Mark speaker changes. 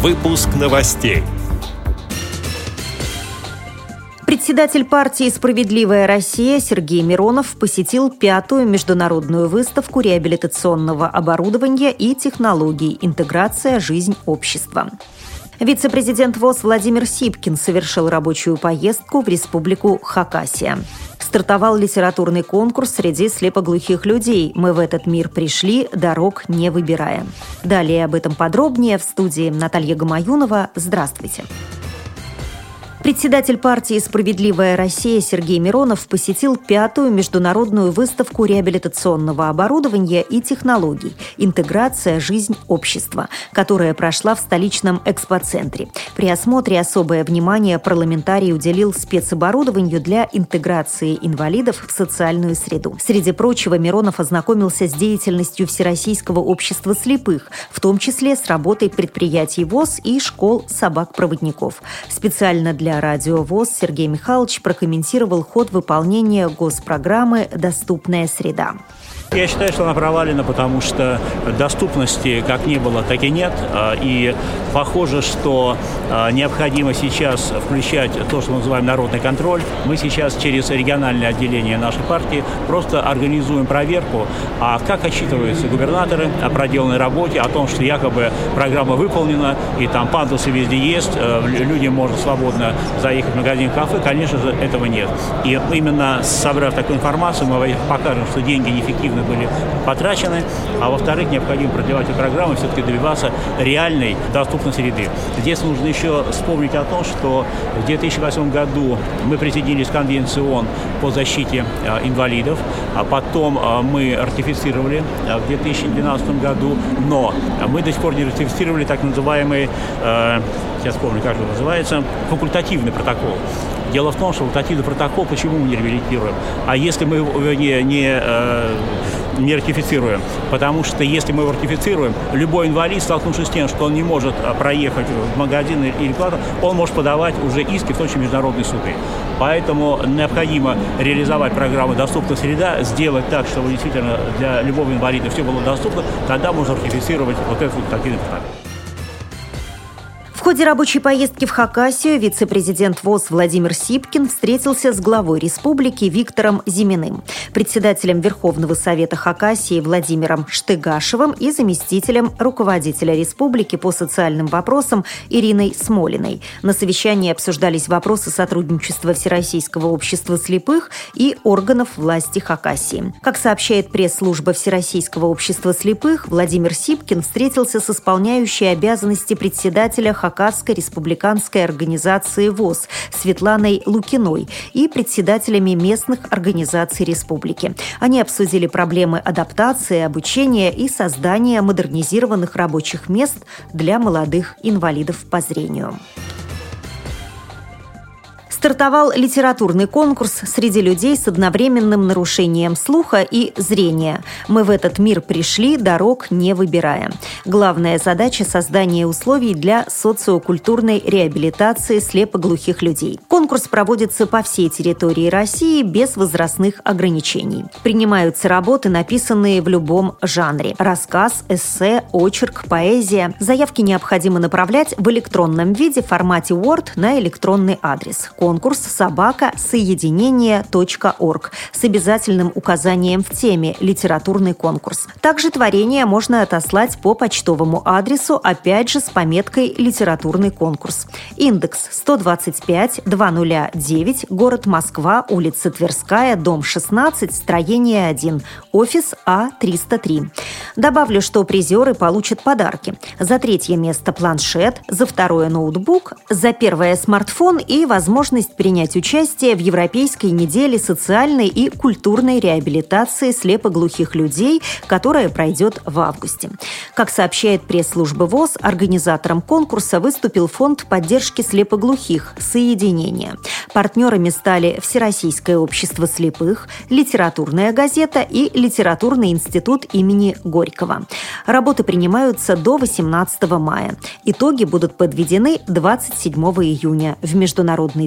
Speaker 1: Выпуск новостей.
Speaker 2: Председатель партии «Справедливая Россия» Сергей Миронов посетил пятую международную выставку реабилитационного оборудования и технологий «Интеграция. Жизнь общества». Вице-президент ВОЗ Владимир Сипкин совершил рабочую поездку в республику Хакасия. Стартовал литературный конкурс среди слепоглухих людей «Мы в этот мир пришли, дорог не выбирая». Далее об этом подробнее в студии Наталья Гамаюнова. Здравствуйте. Здравствуйте. Председатель партии «Справедливая Россия» Сергей Миронов посетил пятую международную выставку реабилитационного оборудования и технологий «Интеграция. Жизнь общества», которая прошла в столичном экспоцентре. При осмотре особое внимание парламентарий уделил спецоборудованию для интеграции инвалидов в социальную среду. Среди прочего, Миронов ознакомился с деятельностью Всероссийского общества слепых, в том числе с работой предприятий ВОЗ и школ собак-проводников. Специально для Радио ВОЗ Сергей Михайлович прокомментировал ход выполнения госпрограммы «Доступная среда».
Speaker 3: Я считаю, что она провалена, потому что доступности как не было, так и нет. А, и похоже, что а, необходимо сейчас включать то, что мы называем народный контроль. Мы сейчас через региональное отделение нашей партии просто организуем проверку, а как отчитываются губернаторы о проделанной работе, о том, что якобы программа выполнена, и там пандусы везде есть, э, люди можно свободно заехать в магазин кафе. Конечно же, этого нет. И именно собрав такую информацию, мы покажем, что деньги неэффективны действительно были потрачены, а во-вторых, необходимо продлевать эту программу и все-таки добиваться реальной доступной среды. Здесь нужно еще вспомнить о том, что в 2008 году мы присоединились к Конвенции ООН по защите а, инвалидов, а потом а, мы ратифицировали а, в 2012 году, но мы до сих пор не ратифицировали так называемый, сейчас помню, как это называется, факультативный протокол. Дело в том, что факультативный протокол, почему мы не реабилитируем? А если мы его не, не, э, не ратифицируем? Потому что если мы его ратифицируем, любой инвалид, столкнувшись с тем, что он не может э, проехать в магазин или куда-то, он может подавать уже иски в случае международной суды. Поэтому необходимо реализовать программу «Доступная среда», сделать так, чтобы действительно для любого инвалида все было доступно, тогда можно ратифицировать вот этот факультативный протокол
Speaker 2: ходе рабочей поездки в Хакасию вице-президент ВОЗ Владимир Сипкин встретился с главой республики Виктором Зиминым, председателем Верховного Совета Хакасии Владимиром Штыгашевым и заместителем руководителя республики по социальным вопросам Ириной Смолиной. На совещании обсуждались вопросы сотрудничества Всероссийского общества слепых и органов власти Хакасии. Как сообщает пресс-служба Всероссийского общества слепых, Владимир Сипкин встретился с исполняющей обязанности председателя Хакасии Хакасской республиканской организации ВОЗ Светланой Лукиной и председателями местных организаций республики. Они обсудили проблемы адаптации, обучения и создания модернизированных рабочих мест для молодых инвалидов по зрению. Стартовал литературный конкурс среди людей с одновременным нарушением слуха и зрения. Мы в этот мир пришли, дорог не выбирая. Главная задача – создание условий для социокультурной реабилитации слепоглухих людей. Конкурс проводится по всей территории России без возрастных ограничений. Принимаются работы, написанные в любом жанре – рассказ, эссе, очерк, поэзия. Заявки необходимо направлять в электронном виде в формате Word на электронный адрес – конкурс собака соединение.орг с обязательным указанием в теме «Литературный конкурс». Также творение можно отослать по почтовому адресу, опять же с пометкой «Литературный конкурс». Индекс 125-209, город Москва, улица Тверская, дом 16, строение 1, офис А303. Добавлю, что призеры получат подарки. За третье место планшет, за второе ноутбук, за первое смартфон и возможность возможность принять участие в Европейской неделе социальной и культурной реабилитации слепоглухих людей, которая пройдет в августе. Как сообщает пресс-служба ВОЗ, организатором конкурса выступил Фонд поддержки слепоглухих «Соединение». Партнерами стали Всероссийское общество слепых, Литературная газета и Литературный институт имени Горького. Работы принимаются до 18 мая. Итоги будут подведены 27 июня в Международный